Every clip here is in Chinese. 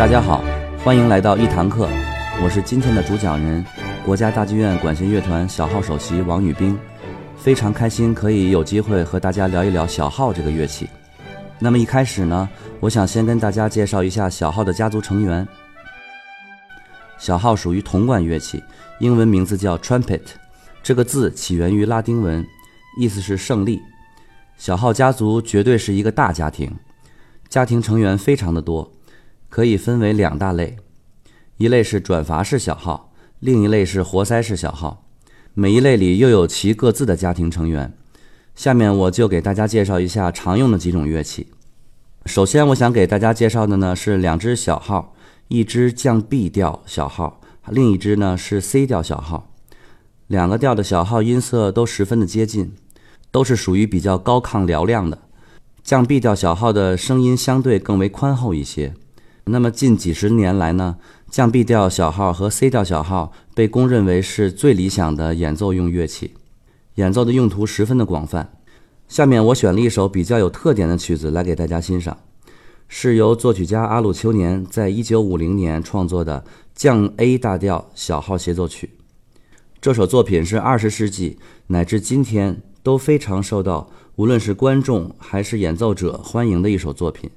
大家好，欢迎来到一堂课，我是今天的主讲人，国家大剧院管弦乐团小号首席王宇冰，非常开心可以有机会和大家聊一聊小号这个乐器。那么一开始呢，我想先跟大家介绍一下小号的家族成员。小号属于铜管乐器，英文名字叫 trumpet，这个字起源于拉丁文，意思是胜利。小号家族绝对是一个大家庭，家庭成员非常的多。可以分为两大类，一类是转阀式小号，另一类是活塞式小号。每一类里又有其各自的家庭成员。下面我就给大家介绍一下常用的几种乐器。首先，我想给大家介绍的呢是两只小号，一只降 B 调小号，另一只呢是 C 调小号。两个调的小号音色都十分的接近，都是属于比较高亢嘹亮的。降 B 调小号的声音相对更为宽厚一些。那么近几十年来呢，降 B 调小号和 C 调小号被公认为是最理想的演奏用乐器，演奏的用途十分的广泛。下面我选了一首比较有特点的曲子来给大家欣赏，是由作曲家阿鲁秋年在一九五零年创作的降 A 大调小号协奏曲。这首作品是二十世纪乃至今天都非常受到无论是观众还是演奏者欢迎的一首作品。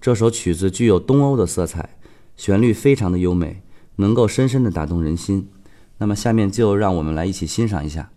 这首曲子具有东欧的色彩，旋律非常的优美，能够深深的打动人心。那么，下面就让我们来一起欣赏一下。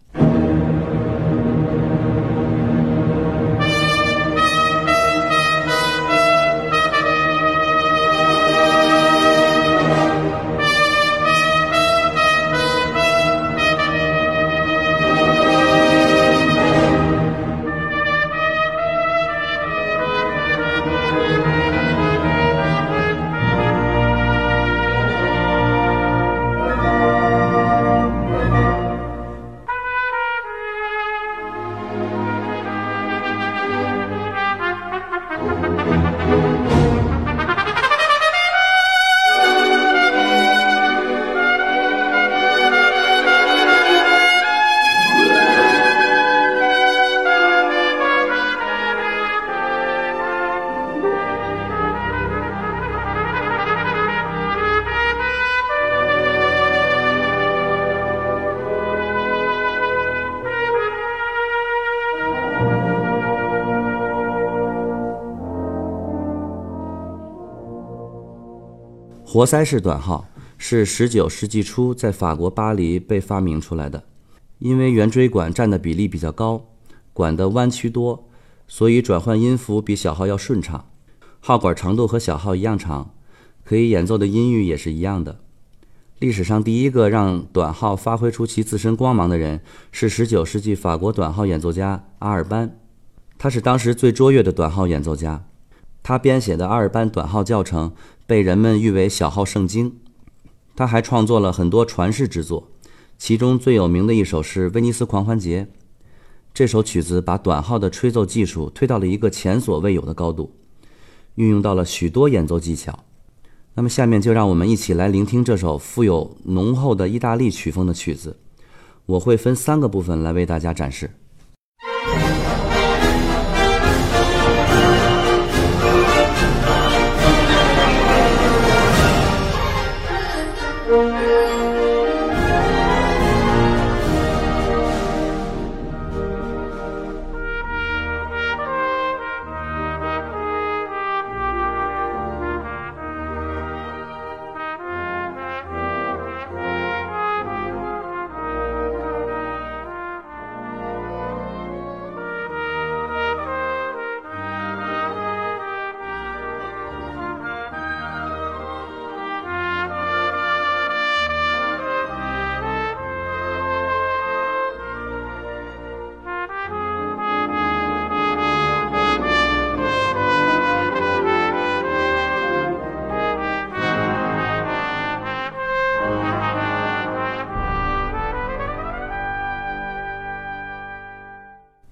活塞式短号是19世纪初在法国巴黎被发明出来的。因为圆锥管占的比例比较高，管的弯曲多，所以转换音符比小号要顺畅。号管长度和小号一样长，可以演奏的音域也是一样的。历史上第一个让短号发挥出其自身光芒的人是19世纪法国短号演奏家阿尔班，他是当时最卓越的短号演奏家。他编写的阿尔班短号教程。被人们誉为小号圣经，他还创作了很多传世之作，其中最有名的一首是《威尼斯狂欢节》。这首曲子把短号的吹奏技术推到了一个前所未有的高度，运用到了许多演奏技巧。那么，下面就让我们一起来聆听这首富有浓厚的意大利曲风的曲子。我会分三个部分来为大家展示。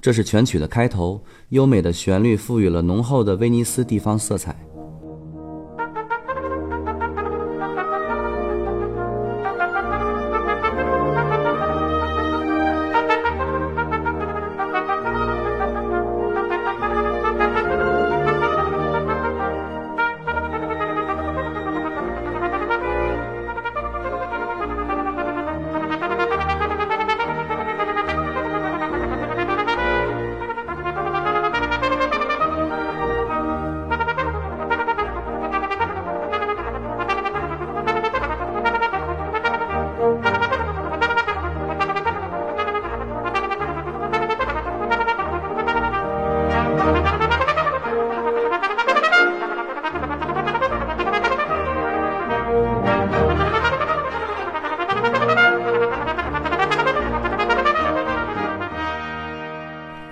这是全曲的开头，优美的旋律赋予了浓厚的威尼斯地方色彩。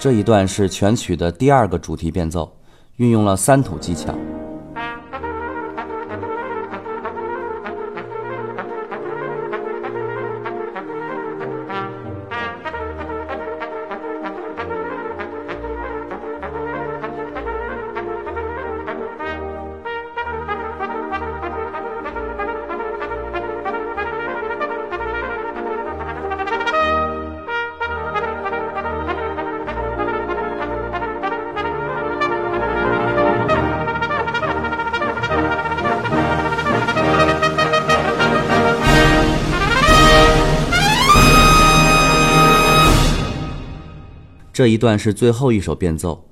这一段是全曲的第二个主题变奏，运用了三土技巧。这一段是最后一首变奏，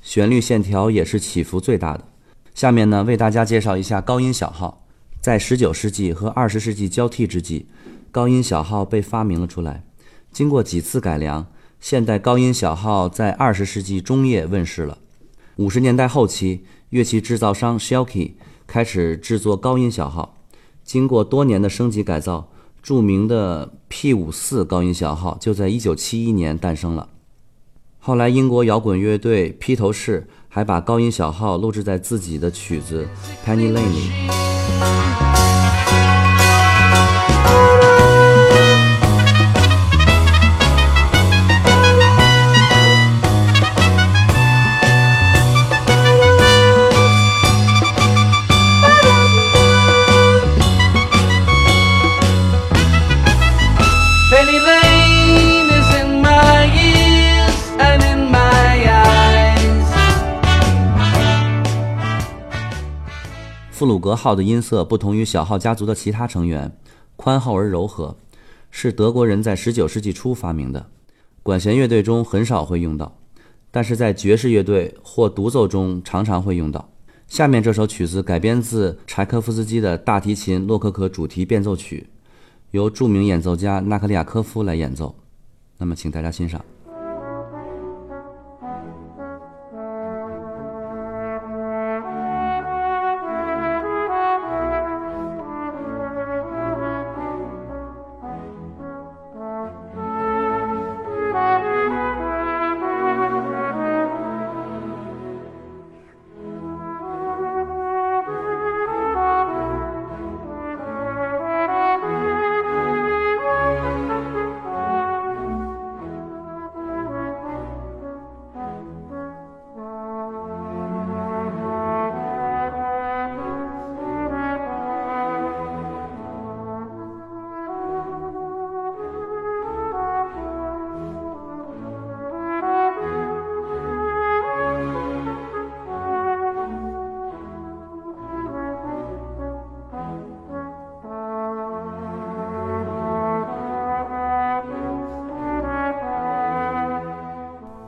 旋律线条也是起伏最大的。下面呢，为大家介绍一下高音小号。在19世纪和20世纪交替之际，高音小号被发明了出来。经过几次改良，现代高音小号在20世纪中叶问世了。50年代后期，乐器制造商 s h e l k y 开始制作高音小号。经过多年的升级改造，著名的 P54 高音小号就在1971年诞生了。后来，英国摇滚乐队披头士还把高音小号录制在自己的曲子《Penny Lane》里。弗鲁格号的音色不同于小号家族的其他成员，宽厚而柔和，是德国人在19世纪初发明的。管弦乐队中很少会用到，但是在爵士乐队或独奏中常常会用到。下面这首曲子改编自柴可夫斯基的大提琴洛可可主题变奏曲，由著名演奏家纳克利亚科夫来演奏。那么，请大家欣赏。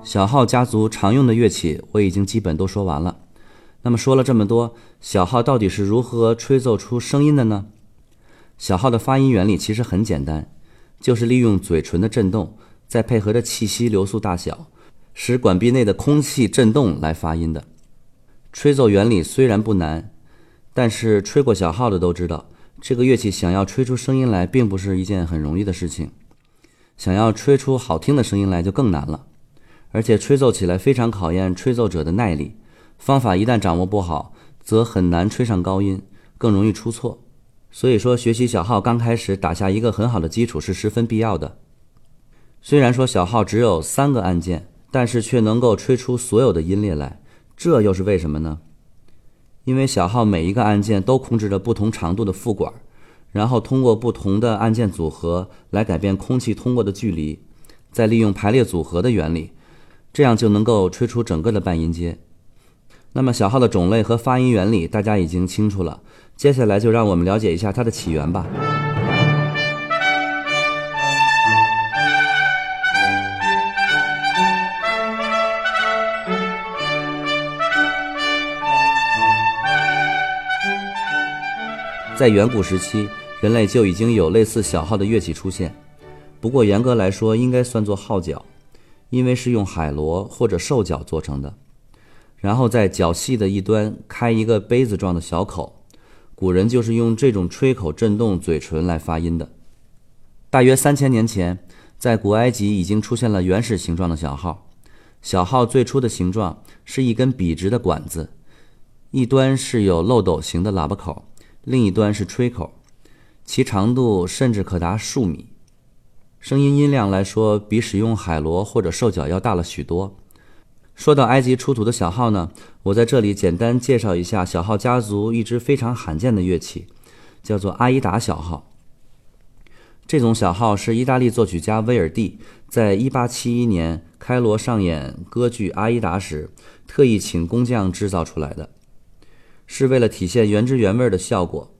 小号家族常用的乐器我已经基本都说完了。那么说了这么多，小号到底是如何吹奏出声音的呢？小号的发音原理其实很简单，就是利用嘴唇的震动，再配合着气息流速大小，使管壁内的空气震动来发音的。吹奏原理虽然不难，但是吹过小号的都知道，这个乐器想要吹出声音来，并不是一件很容易的事情。想要吹出好听的声音来，就更难了。而且吹奏起来非常考验吹奏者的耐力，方法一旦掌握不好，则很难吹上高音，更容易出错。所以说，学习小号刚开始打下一个很好的基础是十分必要的。虽然说小号只有三个按键，但是却能够吹出所有的音列来，这又是为什么呢？因为小号每一个按键都控制着不同长度的副管，然后通过不同的按键组合来改变空气通过的距离，再利用排列组合的原理。这样就能够吹出整个的半音阶。那么小号的种类和发音原理大家已经清楚了，接下来就让我们了解一下它的起源吧。在远古时期，人类就已经有类似小号的乐器出现，不过严格来说，应该算作号角。因为是用海螺或者兽角做成的，然后在角细的一端开一个杯子状的小口，古人就是用这种吹口震动嘴唇来发音的。大约三千年前，在古埃及已经出现了原始形状的小号，小号最初的形状是一根笔直的管子，一端是有漏斗形的喇叭口，另一端是吹口，其长度甚至可达数米。声音音量来说，比使用海螺或者兽脚要大了许多。说到埃及出土的小号呢，我在这里简单介绍一下小号家族一支非常罕见的乐器，叫做阿依达小号。这种小号是意大利作曲家威尔蒂在1871年开罗上演歌剧《阿依达》时，特意请工匠制造出来的，是为了体现原汁原味的效果。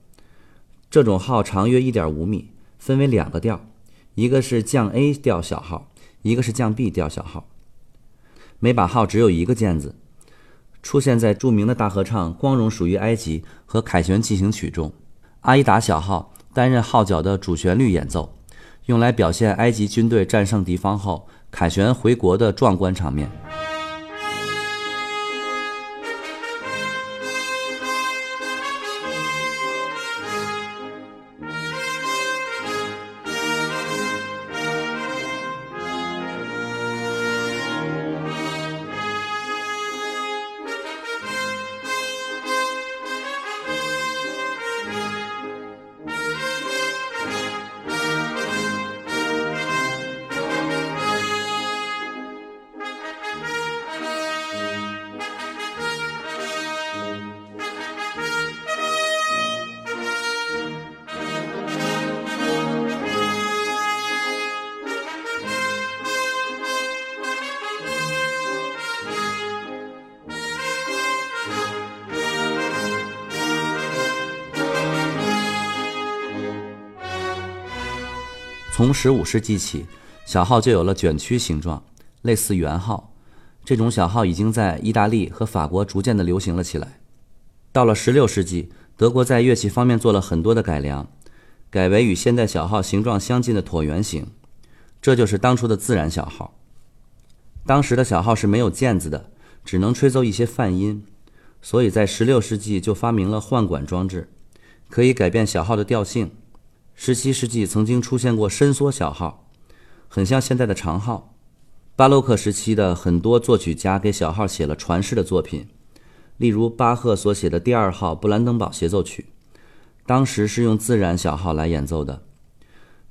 这种号长约1.5米，分为两个调，一个是降 A 调小号，一个是降 B 调小号。每把号只有一个键子，出现在著名的大合唱《光荣属于埃及》和《凯旋进行曲》中。阿依达小号。担任号角的主旋律演奏，用来表现埃及军队战胜敌方后凯旋回国的壮观场面。从十五世纪起，小号就有了卷曲形状，类似圆号。这种小号已经在意大利和法国逐渐的流行了起来。到了十六世纪，德国在乐器方面做了很多的改良，改为与现代小号形状相近的椭圆形，这就是当初的自然小号。当时的小号是没有键子的，只能吹奏一些泛音，所以在十六世纪就发明了换管装置，可以改变小号的调性。十七世纪曾经出现过伸缩小号，很像现在的长号。巴洛克时期的很多作曲家给小号写了传世的作品，例如巴赫所写的第二号布兰登堡协奏曲，当时是用自然小号来演奏的。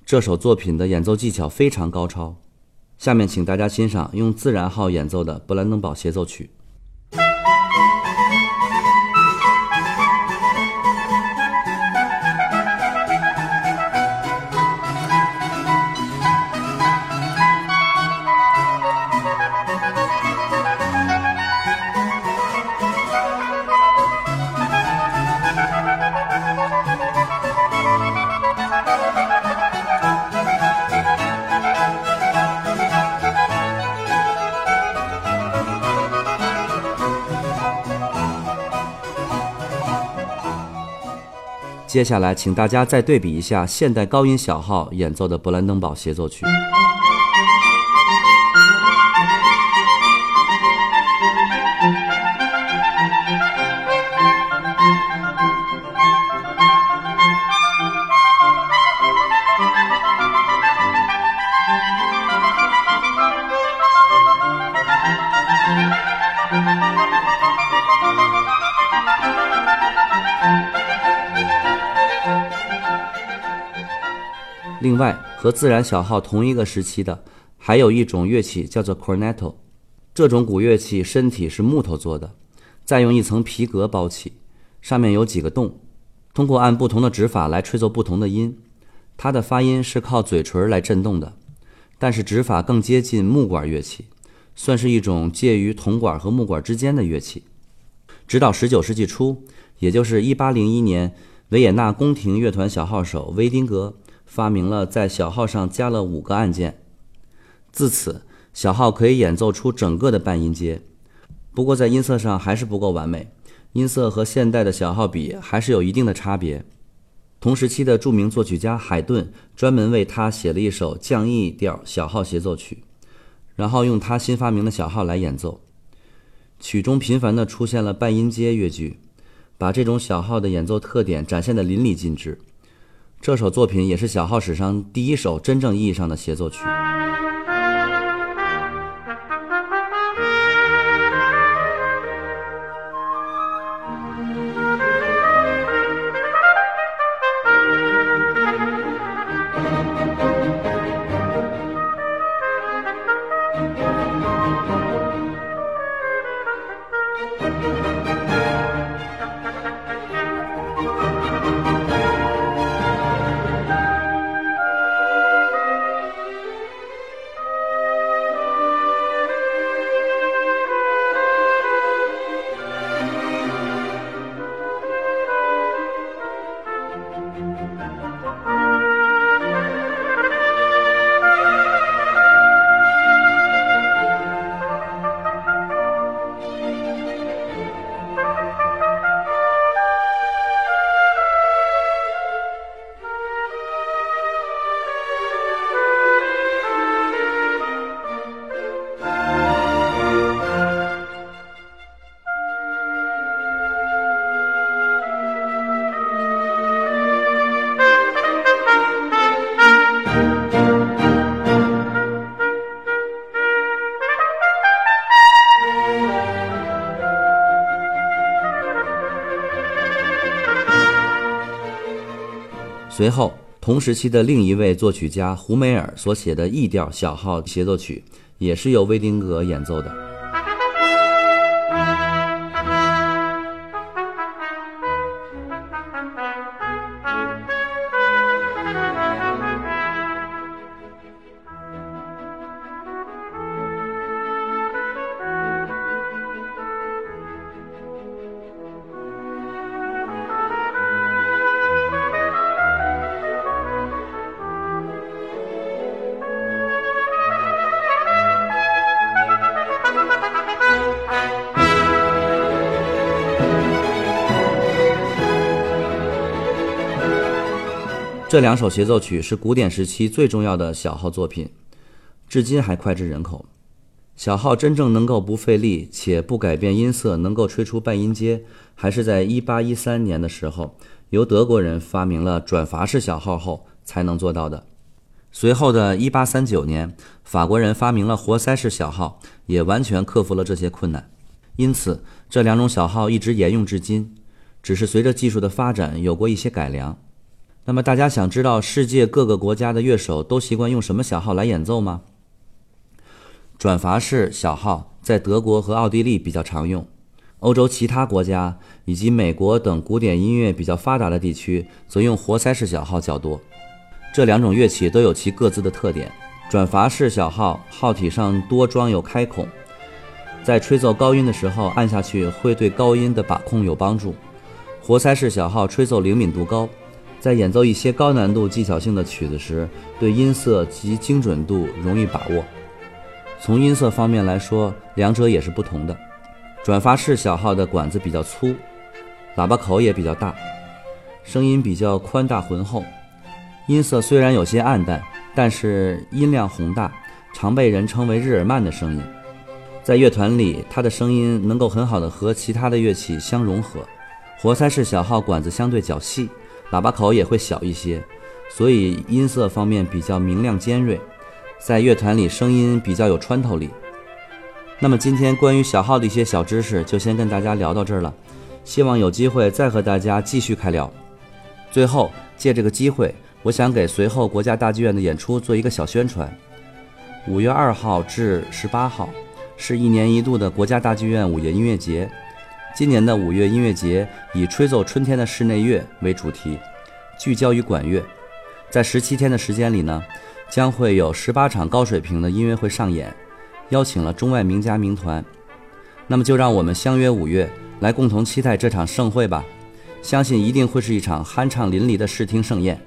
这首作品的演奏技巧非常高超。下面请大家欣赏用自然号演奏的布兰登堡协奏曲。接下来，请大家再对比一下现代高音小号演奏的勃兰登堡协奏曲。和自然小号同一个时期的，还有一种乐器叫做 cornetto。这种古乐器身体是木头做的，再用一层皮革包起，上面有几个洞，通过按不同的指法来吹奏不同的音。它的发音是靠嘴唇来震动的，但是指法更接近木管乐器，算是一种介于铜管和木管之间的乐器。直到19世纪初，也就是1801年，维也纳宫廷乐团小号手威丁格。发明了在小号上加了五个按键，自此小号可以演奏出整个的半音阶。不过在音色上还是不够完美，音色和现代的小号比还是有一定的差别。同时期的著名作曲家海顿专门为他写了一首降 E 调小号协奏曲，然后用他新发明的小号来演奏。曲中频繁地出现了半音阶乐句，把这种小号的演奏特点展现得淋漓尽致。这首作品也是小号史上第一首真正意义上的协奏曲。随后，同时期的另一位作曲家胡梅尔所写的 E 调小号协奏曲，也是由威丁格演奏的。这两首协奏曲是古典时期最重要的小号作品，至今还脍炙人口。小号真正能够不费力且不改变音色，能够吹出半音阶，还是在1813年的时候，由德国人发明了转阀式小号后才能做到的。随后的1839年，法国人发明了活塞式小号，也完全克服了这些困难。因此，这两种小号一直沿用至今，只是随着技术的发展有过一些改良。那么大家想知道世界各个国家的乐手都习惯用什么小号来演奏吗？转阀式小号在德国和奥地利比较常用，欧洲其他国家以及美国等古典音乐比较发达的地区则用活塞式小号较多。这两种乐器都有其各自的特点。转阀式小号号体上多装有开孔，在吹奏高音的时候按下去会对高音的把控有帮助。活塞式小号吹奏灵敏度高。在演奏一些高难度技巧性的曲子时，对音色及精准度容易把握。从音色方面来说，两者也是不同的。转发式小号的管子比较粗，喇叭口也比较大，声音比较宽大浑厚。音色虽然有些暗淡，但是音量宏大，常被人称为日耳曼的声音。在乐团里，它的声音能够很好的和其他的乐器相融合。活塞式小号管子相对较细。喇叭口也会小一些，所以音色方面比较明亮尖锐，在乐团里声音比较有穿透力。那么今天关于小号的一些小知识就先跟大家聊到这儿了，希望有机会再和大家继续开聊。最后借这个机会，我想给随后国家大剧院的演出做一个小宣传。五月二号至十八号是一年一度的国家大剧院午夜音乐节。今年的五月音乐节以“吹奏春天的室内乐”为主题，聚焦于管乐。在十七天的时间里呢，将会有十八场高水平的音乐会上演，邀请了中外名家名团。那么就让我们相约五月，来共同期待这场盛会吧！相信一定会是一场酣畅淋漓的视听盛宴。